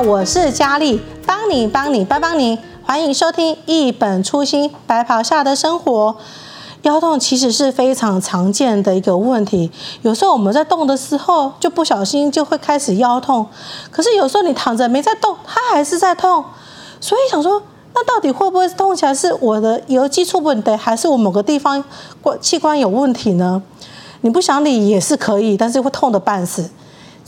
我是佳丽，帮你帮你帮帮你，欢迎收听一本初心白袍下的生活。腰痛其实是非常常见的一个问题，有时候我们在动的时候就不小心就会开始腰痛，可是有时候你躺着没在动，它还是在痛，所以想说，那到底会不会痛起来是我的腰肌出问题，还是我某个地方关器官有问题呢？你不想理也是可以，但是会痛得半死。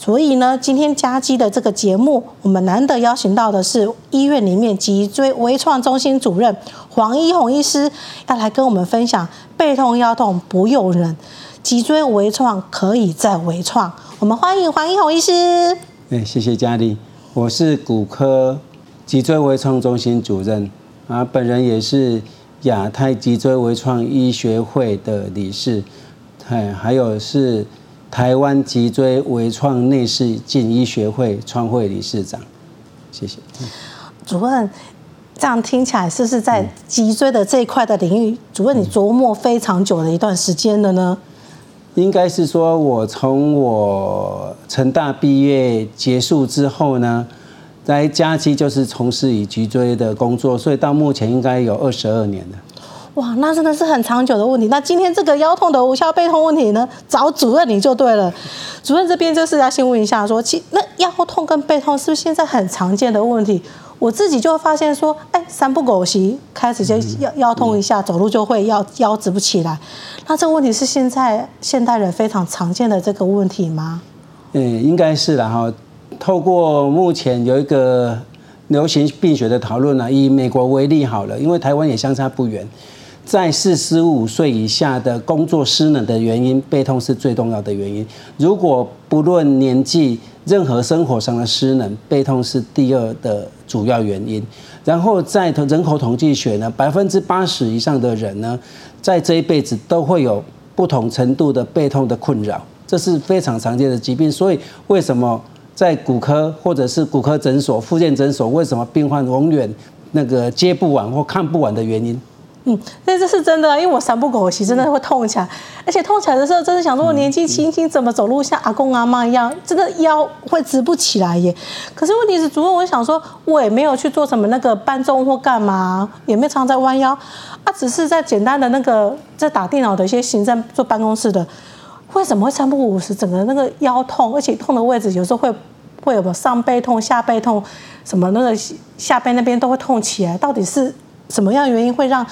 所以呢，今天加基的这个节目，我们难得邀请到的是医院里面脊椎微创中心主任黄一弘医师，要来跟我们分享背痛腰痛不用忍，脊椎微创可以再微创。我们欢迎黄一弘医师。哎，谢谢佳丽，我是骨科脊椎微创中心主任啊，本人也是亚太脊椎微创医学会的理事，哎，还有是。台湾脊椎微创内视镜医学会创会理事长，谢谢。主任，这样听起来是不是在脊椎的这一块的领域，主任你琢磨非常久的一段时间了呢？应该是说，我从我成大毕业结束之后呢，在佳期就是从事以脊椎的工作，所以到目前应该有二十二年了。哇，那真的是很长久的问题。那今天这个腰痛的无效背痛问题呢，找主任你就对了。主任这边就是要先问一下说，说其那腰痛跟背痛是不是现在很常见的问题？我自己就发现说，哎，三不狗席开始就腰腰痛一下，走路就会腰腰直不起来。那这个问题是现在现代人非常常见的这个问题吗？嗯，应该是的哈。透过目前有一个流行病学的讨论呢，以美国为例好了，因为台湾也相差不远。在四十五岁以下的工作失能的原因，背痛是最重要的原因。如果不论年纪，任何生活上的失能，背痛是第二的主要原因。然后在人口统计学呢，百分之八十以上的人呢，在这一辈子都会有不同程度的背痛的困扰，这是非常常见的疾病。所以为什么在骨科或者是骨科诊所、复健诊所，为什么病患永远那个接不完或看不完的原因？嗯，那这是真的，因为我三不狗，其实真的会痛起来，而且痛起来的时候，真的想说，我年纪轻轻怎么走路像阿公阿妈一样，真的腰会直不起来耶。可是问题是，主任，我想说，我也没有去做什么那个搬重或干嘛，也没有常在弯腰，啊，只是在简单的那个在打电脑的一些行政做办公室的，为什么会三不五时整个那个腰痛，而且痛的位置有时候会会有个上背痛、下背痛，什么那个下背那边都会痛起来，到底是？什么样的原因会让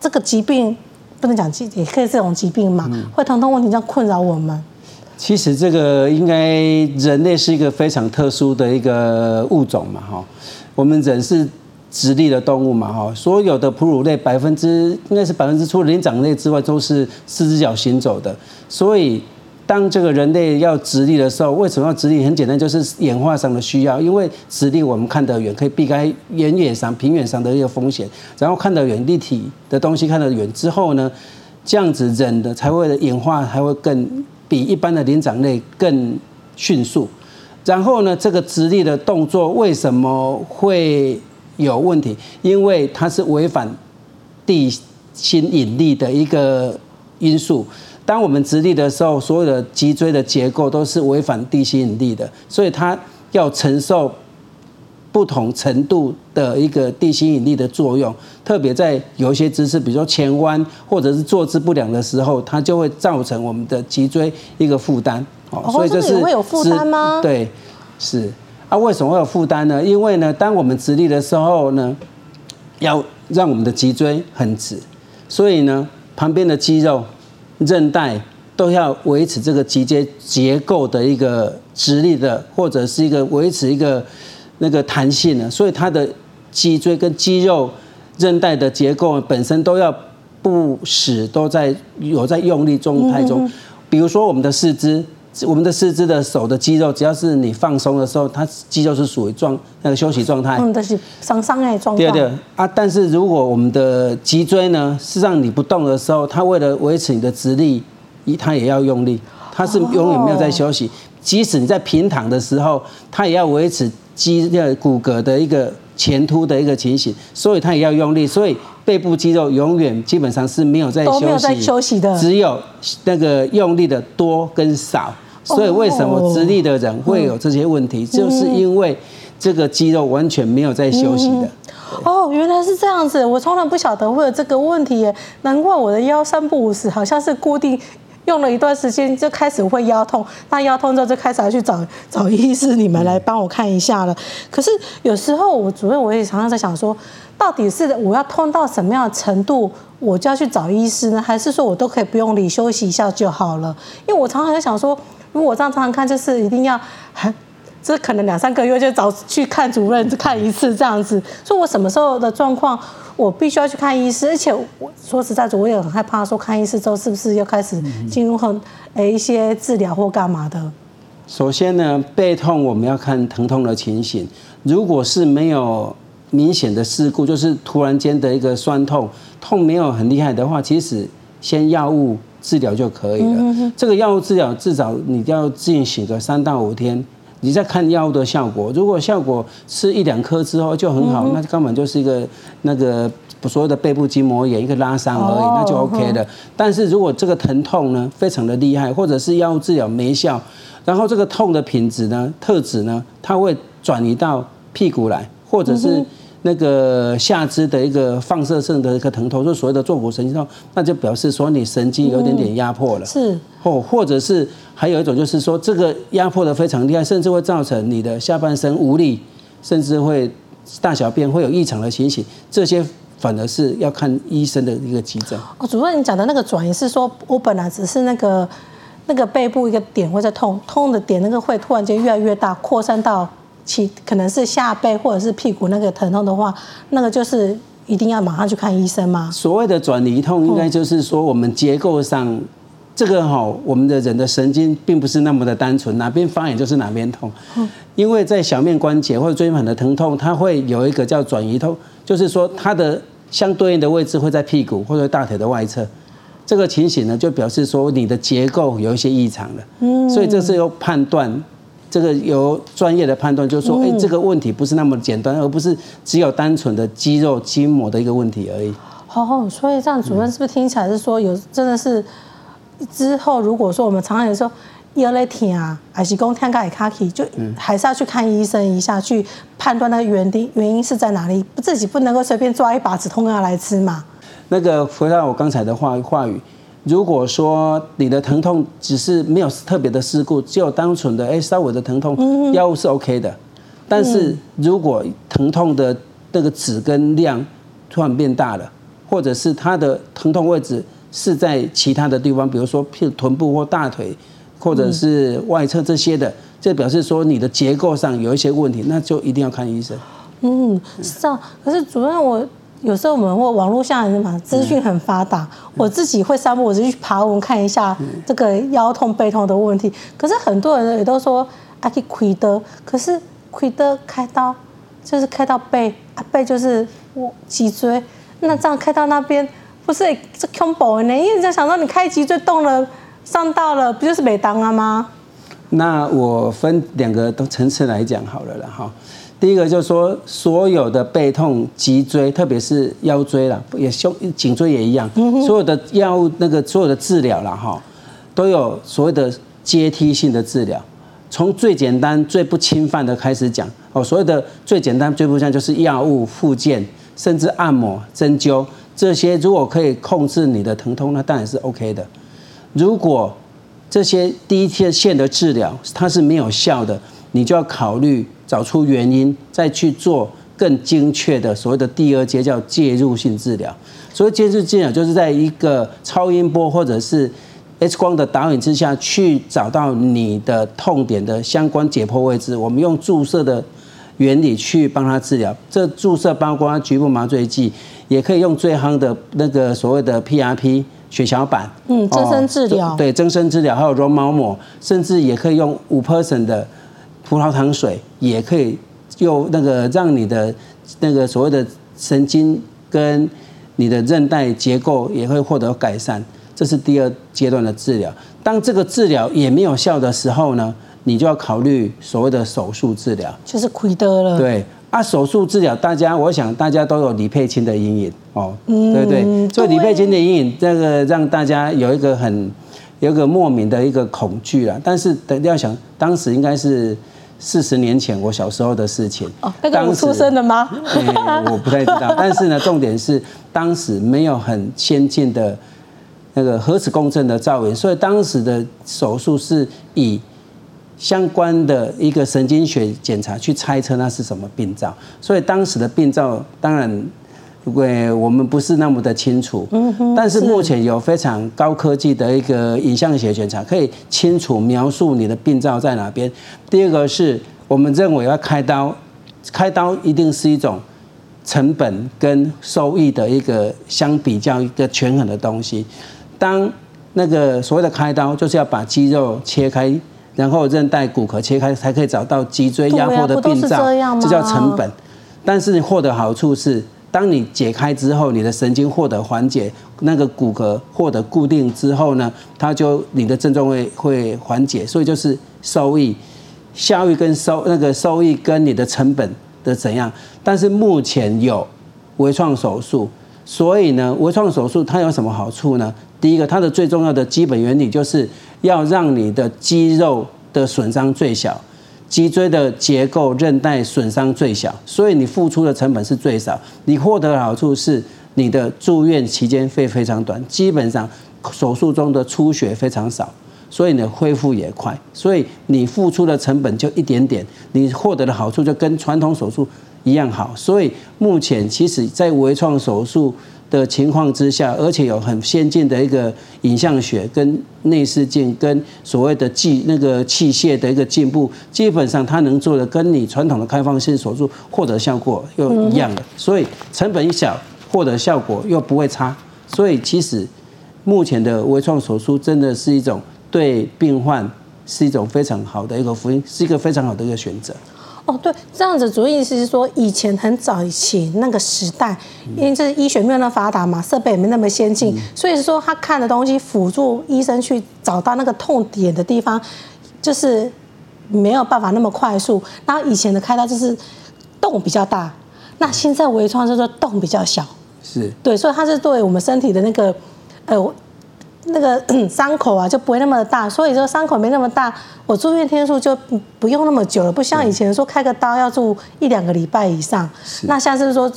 这个疾病不能讲疾，也可以这种疾病嘛？会疼痛问题这样困扰我们？其实这个应该人类是一个非常特殊的一个物种嘛，哈。我们人是直立的动物嘛，哈。所有的哺乳类百分之应该是百分之除了灵长类之外都是四只脚行走的，所以。当这个人类要直立的时候，为什么要直立？很简单，就是演化上的需要。因为直立，我们看得远，可以避开远远上、平远上的一个风险。然后看得远，立体的东西看得远之后呢，这样子人的才会演化还会更比一般的灵长类更迅速。然后呢，这个直立的动作为什么会有问题？因为它是违反地心引力的一个因素。当我们直立的时候，所有的脊椎的结构都是违反地心引力的，所以它要承受不同程度的一个地心引力的作用。特别在有一些姿势，比如说前弯或者是坐姿不良的时候，它就会造成我们的脊椎一个负担。哦，所以这是会有负担吗？对，是啊。为什么会有负担呢？因为呢，当我们直立的时候呢，要让我们的脊椎很直，所以呢，旁边的肌肉。韧带都要维持这个脊椎结构的一个直立的，或者是一个维持一个那个弹性的，所以它的脊椎跟肌肉韧带的结构本身都要不使都在有在用力状态中。比如说我们的四肢，我们的四肢的手的肌肉，只要是你放松的时候，它肌肉是属于状那个休息状态。嗯，就是伤伤哎状态。对对啊，但是如果我们的脊椎呢，是让你不动的时候，它为了维持你的直立，它也要用力，它是永远没有在休息。哦、即使你在平躺的时候，它也要维持肌的骨骼的一个前凸的一个情形，所以它也要用力。所以背部肌肉永远基本上是没有在休息，没有在休息的，只有那个用力的多跟少。所以为什么直立的人会有这些问题？就是因为这个肌肉完全没有在休息的。嗯哦，原来是这样子，我从来不晓得会有这个问题耶，难怪我的腰三不五时，好像是固定用了一段时间就开始会腰痛，那腰痛之后就开始要去找找医师，你们来帮我看一下了。可是有时候我主任我也常常在想说，到底是我要痛到什么样的程度，我就要去找医师呢？还是说我都可以不用理，休息一下就好了？因为我常常在想说，如果我这样常常看，就是一定要很。这可能两三个月就找去看主任看一次这样子，所以我什么时候的状况，我必须要去看医师，而且我说实在的，我也很害怕说看医师之后是不是又开始进入很诶一些治疗或干嘛的。首先呢，背痛我们要看疼痛的情形，如果是没有明显的事故，就是突然间的一个酸痛，痛没有很厉害的话，其实先药物治疗就可以了。这个药物治疗至少你要进行个三到五天。你在看药物的效果，如果效果吃一两颗之后就很好，那根本就是一个那个所谓的背部筋膜炎，一个拉伤而已，那就 OK 的。但是如果这个疼痛呢非常的厉害，或者是药物治疗没效，然后这个痛的品质呢特质呢，它会转移到屁股来，或者是。那个下肢的一个放射性的一个疼痛，就所谓的坐骨神经痛，那就表示说你神经有点点压迫了。是，或或者是还有一种就是说，这个压迫的非常厉害，甚至会造成你的下半身无力，甚至会大小便会有异常的情形，这些反而是要看医生的一个急诊。哦，主任，你讲的那个转移是说我本来只是那个那个背部一个点会在痛，痛的点那个会突然间越来越大，扩散到。其可能是下背或者是屁股那个疼痛的话，那个就是一定要马上去看医生吗？所谓的转移痛，应该就是说我们结构上这个哈，我们的人的神经并不是那么的单纯，哪边发炎就是哪边痛。因为在小面关节或者椎间盘的疼痛，它会有一个叫转移痛，就是说它的相对应的位置会在屁股或者大腿的外侧。这个情形呢，就表示说你的结构有一些异常了。嗯，所以这是要判断。这个由专业的判断，就是说，哎，这个问题不是那么简单，而不是只有单纯的肌肉筋膜的一个问题而已。哦，所以这样主任是不是听起来是说，有真的是之后如果说我们常常有时候腰在疼啊，还是讲天盖卡起，就还是要去看医生一下，去判断那个原因原因是在哪里，自己不能够随便抓一把止痛药来吃嘛。那个回到我刚才的话话语。如果说你的疼痛只是没有特别的事故，只有单纯的哎稍微的疼痛，药物是 OK 的。但是如果疼痛的那个指跟量突然变大了，或者是它的疼痛位置是在其他的地方，比如说屁臀部或大腿，或者是外侧这些的，这表示说你的结构上有一些问题，那就一定要看医生。嗯，是啊。可是主任我。有时候我们或网络上人嘛，资讯很发达，我自己会散步，我就去爬文看一下这个腰痛背痛的问题。可是很多人也都说啊，去开刀，可是开刀开刀就是开到背，啊背就是我脊椎，那这样开到那边不是这恐怖呢？因为你在想说你开脊椎动了上到了，不就是每当了吗？那我分两个都层次来讲好了了哈。第一个就是说，所有的背痛、脊椎，特别是腰椎啦，也胸、颈椎也一样，所有的药物那个所有的治疗啦，哈，都有所谓的阶梯性的治疗，从最简单、最不侵犯的开始讲哦。所谓的最简单、最不侵犯就是药物、附件，甚至按摩、针灸这些，如果可以控制你的疼痛，那当然是 OK 的。如果这些第一天线的治疗它是没有效的，你就要考虑。找出原因，再去做更精确的所谓的第二阶叫介入性治疗。所谓介入治疗，就是在一个超音波或者是 X 光的导引之下去找到你的痛点的相关解剖位置。我们用注射的原理去帮他治疗。这注射包括局部麻醉剂，也可以用最夯的那个所谓的 PRP 血小板，嗯，增生治疗，对，增生治疗，还有绒毛膜，甚至也可以用五 percent 的。葡萄糖水也可以用那个让你的那个所谓的神经跟你的韧带结构也会获得改善，这是第二阶段的治疗。当这个治疗也没有效的时候呢，你就要考虑所谓的手术治疗，就是亏得了。对啊，手术治疗，大家我想大家都有李佩卿的阴影哦，对不对？所以李佩卿的阴影，这个让大家有一个很有一个莫名的一个恐惧啦。但是等要想，当时应该是。四十年前我小时候的事情。哦，那个我出生的吗？欸，我不太知道。但是呢，重点是当时没有很先进的那个核磁共振的造影，所以当时的手术是以相关的一个神经学检查去猜测那是什么病灶。所以当时的病灶当然。因为我们不是那么的清楚，但是目前有非常高科技的一个影像学检查，可以清楚描述你的病灶在哪边。第二个是我们认为要开刀，开刀一定是一种成本跟收益的一个相比较一个权衡的东西。当那个所谓的开刀，就是要把肌肉切开，然后韧带骨骼切开，才可以找到脊椎压迫的病灶，这叫成本。但是你获得好处是。当你解开之后，你的神经获得缓解，那个骨骼获得固定之后呢，它就你的症状会会缓解，所以就是收益、效益跟收那个收益跟你的成本的怎样？但是目前有微创手术，所以呢，微创手术它有什么好处呢？第一个，它的最重要的基本原理就是要让你的肌肉的损伤最小。脊椎的结构韧带损伤最小，所以你付出的成本是最少，你获得的好处是你的住院期间会非常短，基本上手术中的出血非常少，所以你的恢复也快，所以你付出的成本就一点点，你获得的好处就跟传统手术一样好，所以目前其实在微创手术的情况之下，而且有很先进的一个影像学跟内视镜跟所谓的技那个器械的一个进步，基本上它能做的跟你传统的开放性手术获得效果又一样的，所以成本一小，获得效果又不会差，所以其实目前的微创手术真的是一种对病患是一种非常好的一个福音，是一个非常好的一个选择。哦，对，这样子主要意思是说，以前很早以前那个时代，因为这医学没有那么发达嘛，设备也没那么先进，所以说他看的东西辅助医生去找到那个痛点的地方，就是没有办法那么快速。然后以前的开刀就是洞比较大，那现在微创就是洞比较小，是对，所以它是对我们身体的那个呃。那个伤口啊就不会那么大，所以说伤口没那么大，我住院天数就不用那么久了，不像以前说开个刀要住一两个礼拜以上。那下次说，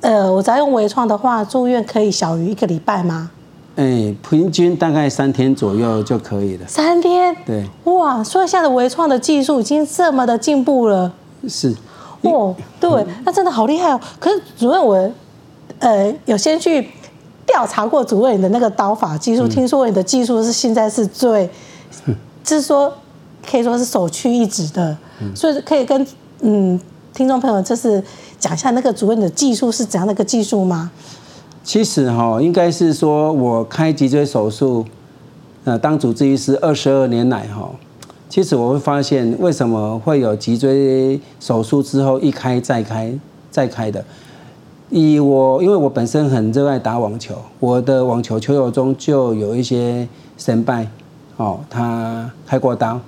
呃，我只要用微创的话，住院可以小于一个礼拜吗？哎，平均大概三天左右就可以了。三天？对。哇，所以现在的微创的技术已经这么的进步了。是。哦，对，那真的好厉害哦。可是主任我，呃，有先去。调查过主任你的那个刀法技术，听说你的技术是现在是最，就是说可以说是首屈一指的，所以可以跟嗯听众朋友就是讲一下那个主任的技术是怎样的一个技术吗？其实哈，应该是说我开脊椎手术，呃，当主治医师二十二年来哈，其实我会发现为什么会有脊椎手术之后一开再开再开的。以我，因为我本身很热爱打网球，我的网球球友中就有一些先辈，哦，他开过刀，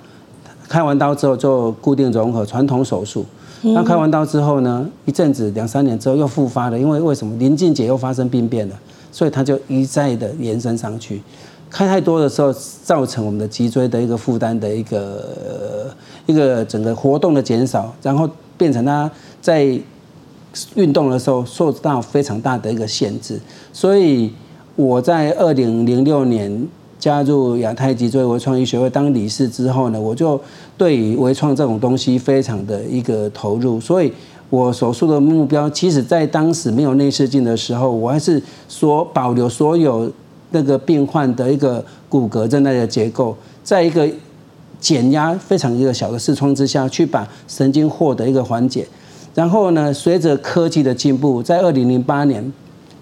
开完刀之后做固定融合传统手术，那开完刀之后呢，一阵子两三年之后又复发了，因为为什么？临近节又发生病变了，所以他就一再的延伸上去，开太多的时候造成我们的脊椎的一个负担的一个一个整个活动的减少，然后变成他在。运动的时候受到非常大的一个限制，所以我在二零零六年加入亚太脊椎微创医学会当理事之后呢，我就对于微创这种东西非常的一个投入，所以我手术的目标，其实在当时没有内视镜的时候，我还是说保留所有那个病患的一个骨骼韧带的结构，在一个减压非常一个小的视窗之下去把神经获得一个缓解。然后呢，随着科技的进步，在二零零八年，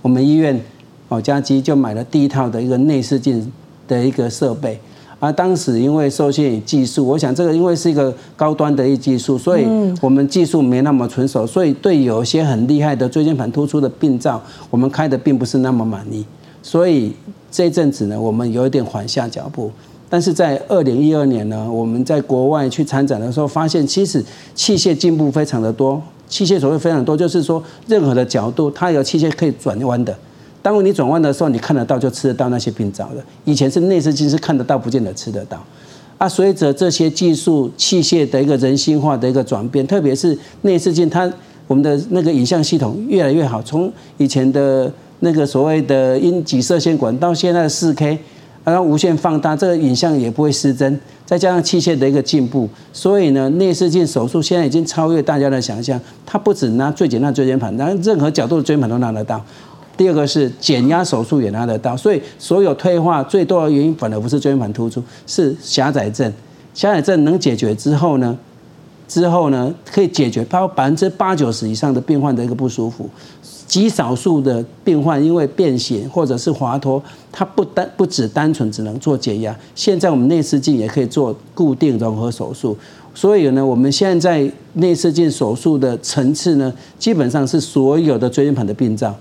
我们医院哦家基就买了第一套的一个内视镜的一个设备。而当时因为受限于技术，我想这个因为是一个高端的一技术，所以我们技术没那么纯熟，所以对有些很厉害的椎间盘突出的病灶，我们开的并不是那么满意。所以这一阵子呢，我们有一点缓下脚步。但是在二零一二年呢，我们在国外去参展的时候，发现其实器械进步非常的多。器械所谓非常多，就是说任何的角度，它有器械可以转弯的。当你转弯的时候，你看得到就吃得到那些病灶的。以前是内视镜是看得到，不见得吃得到。啊，随着这些技术器械的一个人性化的一个转变，特别是内视镜，它我们的那个影像系统越来越好，从以前的那个所谓的阴极射线管到现在的四 K，然后无限放大，这个影像也不会失真。再加上器械的一个进步，所以呢，内视镜手术现在已经超越大家的想象。它不止拿最简单的椎间盘，拿任何角度的椎间盘都拿得到。第二个是减压手术也拿得到。所以所有退化最多的原因，反而不是椎间盘突出，是狭窄症。狭窄症能解决之后呢，之后呢，可以解决包括百分之八九十以上的病患的一个不舒服。极少数的病患因为变形或者是滑脱，它不单不只单纯只能做减压，现在我们内视镜也可以做固定融合手术。所以呢，我们现在内视镜手术的层次呢，基本上是所有的椎间盘的病灶，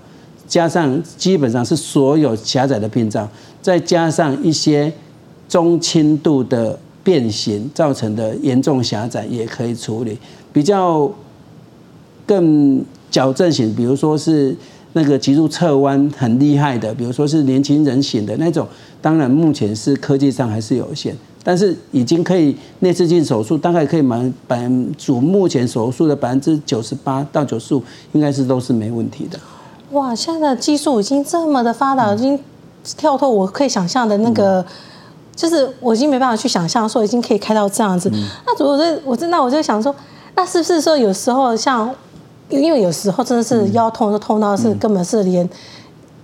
加上基本上是所有狭窄的病灶，再加上一些中轻度的变形造成的严重狭窄也可以处理，比较更。矫正型，比如说是那个脊柱侧弯很厉害的，比如说是年轻人型的那种，当然目前是科技上还是有限，但是已经可以内视镜手术，大概可以满百分主目前手术的百分之九十八到九十五，应该是都是没问题的。哇，现在的技术已经这么的发达，已经跳脱我可以想象的那个，嗯、就是我已经没办法去想象说已经可以开到这样子。嗯、那我就我真的我就想说，那是不是说有时候像？因为有时候真的是腰痛，就痛到是根本是连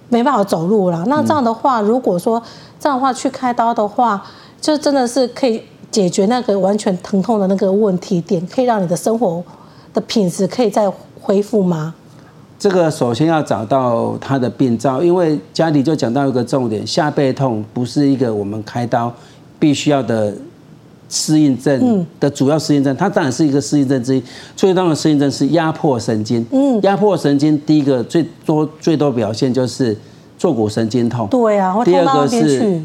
没办法走路了。那这样的话，如果说这样的话去开刀的话，就真的是可以解决那个完全疼痛的那个问题点，可以让你的生活的品质可以再恢复吗？这个首先要找到他的病灶，因为家里就讲到一个重点，下背痛不是一个我们开刀必须要的。适应症的主要适应症，它当然是一个适应症之一。最重要的适应症是压迫神经。嗯，压迫神经第一个最多最多表现就是坐骨神经痛。对啊，第二个是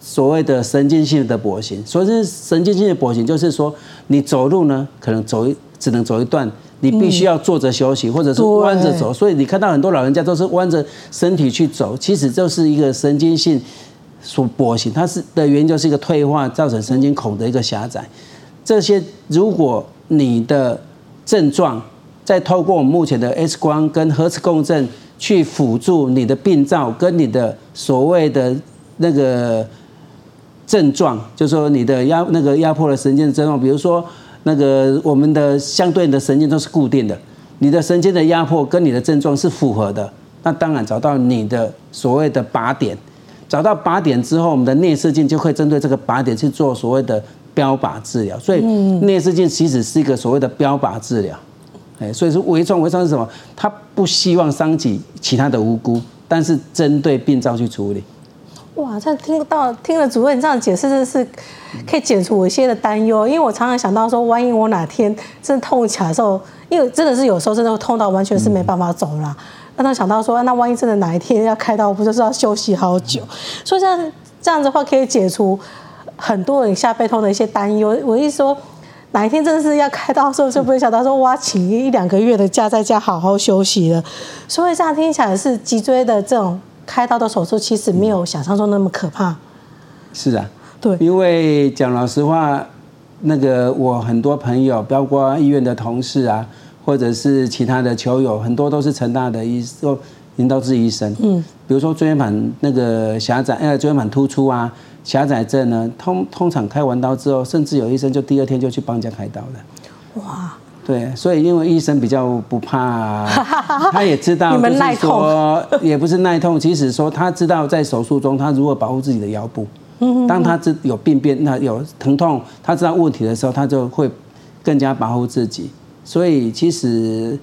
所谓的神经性的跛行。所以是神经性的跛行，就是说你走路呢，可能走一只能走一段，你必须要坐着休息，或者是弯着走。所以你看到很多老人家都是弯着身体去走，其实就是一个神经性。所跛行，它是的原因就是一个退化造成神经孔的一个狭窄。这些如果你的症状再透过我们目前的 X 光跟核磁共振去辅助你的病灶跟你的所谓的那个症状，就是说你的压那个压迫的神经的症状，比如说那个我们的相对的神经都是固定的，你的神经的压迫跟你的症状是符合的，那当然找到你的所谓的靶点。找到靶点之后，我们的内视镜就会针对这个靶点去做所谓的标靶治疗。所以内视镜其实是一个所谓的标靶治疗。哎，所以说微创微创是什么？它不希望伤及其他的无辜，但是针对病灶去处理。哇，这听到听了主任这样解释，真的是可以解除我一些的担忧。因为我常常想到说，万一我哪天真的痛起来的时候，因为真的是有时候真的会痛到完全是没办法走了。让他想到说，那万一真的哪一天要开刀，不就是要休息好久？所以这样这样子的话，可以解除很多人下背痛的一些担忧。我一说，哪一天真的是要开刀的时候，就不会想到说，哇，请一两个月的假在家好好休息了。所以这样听起来是脊椎的这种开刀的手术，其实没有想象中那么可怕。是啊，对，因为讲老实话，那个我很多朋友，包括医院的同事啊。或者是其他的球友，很多都是成大的医生、引导治医生。嗯，比如说椎间盘那个狭窄，呃，椎间盘突出啊，狭窄症呢，通通常开完刀之后，甚至有医生就第二天就去帮人家开刀了。哇，对，所以因为医生比较不怕，他 也知道，就是说也不是耐痛，其实说他知道在手术中他如何保护自己的腰部。当他知有病变，那有疼痛，他知道问题的时候，他就会更加保护自己。所以，其实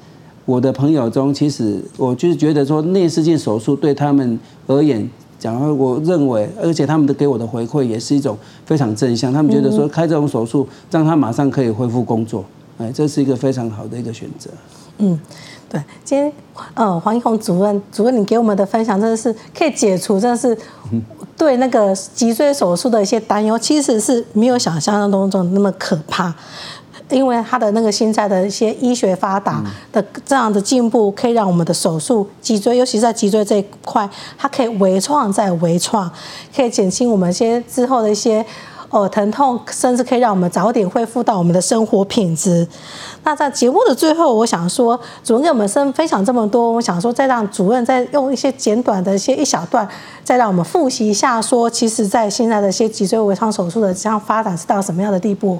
我的朋友中，其实我就是觉得说，内视镜手术对他们而言，讲，我认为，而且他们的给我的回馈也是一种非常正向。他们觉得说，开这种手术，让他马上可以恢复工作，哎，这是一个非常好的一个选择。嗯，对，今天，呃，黄一宏主任，主任你给我们的分享，真的是可以解除，真的是对那个脊椎手术的一些担忧，其实是没有想象当中那么可怕。因为他的那个现在的一些医学发达的这样的进步，可以让我们的手术脊椎，尤其是在脊椎这一块，它可以微创再微创，可以减轻我们一些之后的一些呃疼痛，甚至可以让我们早点恢复到我们的生活品质。那在节目的最后，我想说，主任给我们分分享这么多，我想说再让主任再用一些简短的一些一小段，再让我们复习一下，说其实在现在的一些脊椎微创手术的这样发展是到什么样的地步？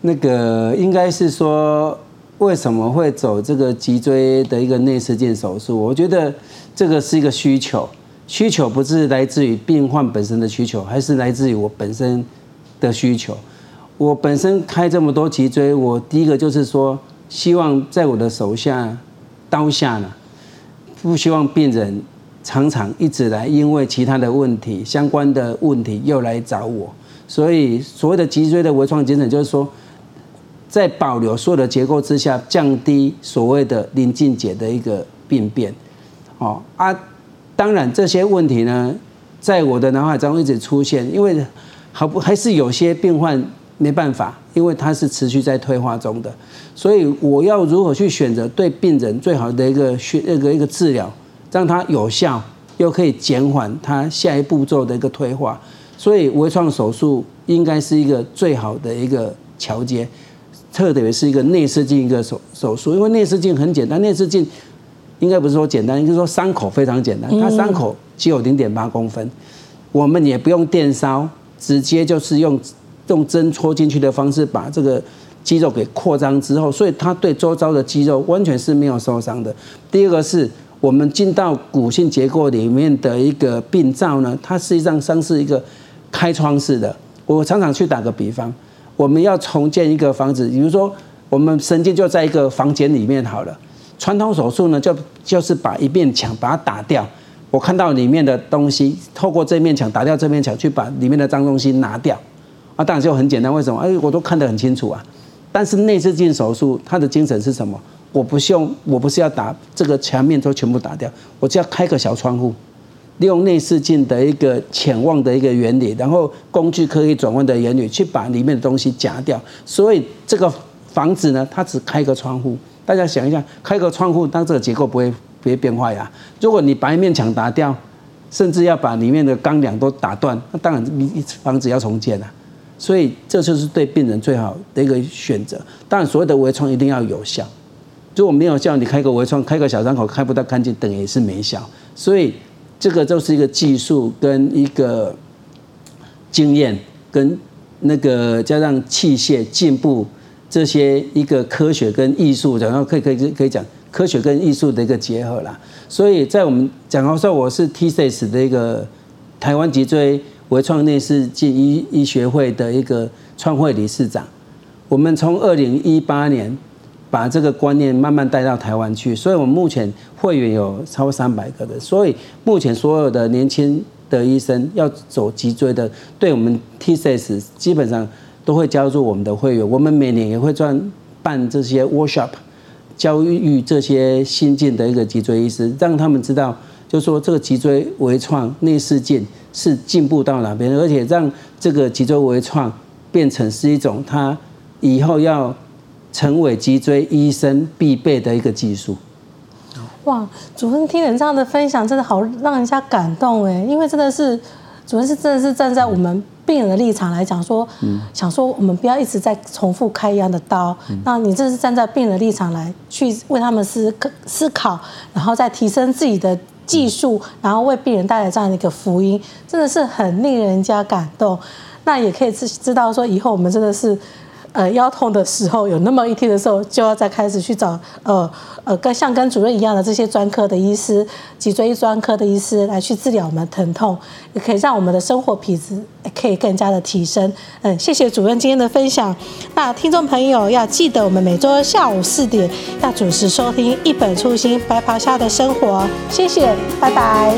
那个应该是说，为什么会走这个脊椎的一个内视镜手术？我觉得这个是一个需求，需求不是来自于病患本身的需求，还是来自于我本身的需求。我本身开这么多脊椎，我第一个就是说，希望在我的手下刀下呢，不希望病人常常一直来，因为其他的问题、相关的问题又来找我。所以所谓的脊椎的微创急诊，就是说，在保留所有的结构之下，降低所谓的临近节的一个病变。哦啊，当然这些问题呢，在我的脑海中一直出现，因为好不还是有些病患。没办法，因为它是持续在退化中的，所以我要如何去选择对病人最好的一个学那个一个治疗，让它有效又可以减缓它下一步骤的一个退化，所以微创手术应该是一个最好的一个桥接，特别是一个内视镜一个手手术，因为内视镜很简单，内视镜应该不是说简单，应该说伤口非常简单，它伤口只有零点八公分，我们也不用电烧，直接就是用。用针戳进去的方式把这个肌肉给扩张之后，所以它对周遭的肌肉完全是没有受伤的。第二个是我们进到骨性结构里面的一个病灶呢，它实际上像是一个开窗式的。我常常去打个比方，我们要重建一个房子，比如说我们神经就在一个房间里面好了。传统手术呢，就就是把一面墙把它打掉，我看到里面的东西，透过这面墙打掉这面墙，去把里面的脏东西拿掉。啊，当然就很简单，为什么？哎，我都看得很清楚啊。但是内视镜手术，它的精神是什么？我不是用，我不是要打这个墙面都全部打掉，我只要开个小窗户，利用内视镜的一个潜望的一个原理，然后工具可以转弯的原理，去把里面的东西夹掉。所以这个房子呢，它只开个窗户。大家想一下，开个窗户，当这个结构不会不会变坏呀。如果你把一面墙打掉，甚至要把里面的钢梁都打断，那当然你房子要重建了。所以这就是对病人最好的一个选择。当然，所谓的微创一定要有效。如果没有效，你开个微创，开个小伤口，开不到干净，等于是没效。所以这个就是一个技术跟一个经验，跟那个加上器械进步这些一个科学跟艺术，然后可以可以可以讲科学跟艺术的一个结合啦。所以在我们讲到说，我是 TSAS 的一个台湾脊椎。微创内视镜医医学会的一个创会理事长，我们从二零一八年把这个观念慢慢带到台湾去，所以我们目前会员有超过三百个的，所以目前所有的年轻的医生要走脊椎的，对我们 TSAS 基本上都会加入我们的会员，我们每年也会专办这些 workshop，教育这些新进的一个脊椎医师，让他们知道，就是说这个脊椎微创内视镜。是进步到哪边，而且让这个脊椎微创变成是一种他以后要成为脊椎医生必备的一个技术。哇，主任听人这样的分享，真的好让人家感动哎！因为真的是主任是真的是站在我们病人的立场来讲说，想说我们不要一直在重复开一样的刀。那你这是站在病人的立场来去为他们思思考，然后再提升自己的。技术，然后为病人带来这样的一个福音，真的是很令人家感动。那也可以知知道说，以后我们真的是。呃，腰痛的时候有那么一天的时候，就要再开始去找呃呃跟像跟主任一样的这些专科的医师、脊椎专科的医师来去治疗我们疼痛，也可以让我们的生活品质可以更加的提升。嗯，谢谢主任今天的分享。那听众朋友要记得，我们每周下午四点要准时收听《一本初心白袍下的生活》。谢谢，拜拜，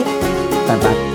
拜拜。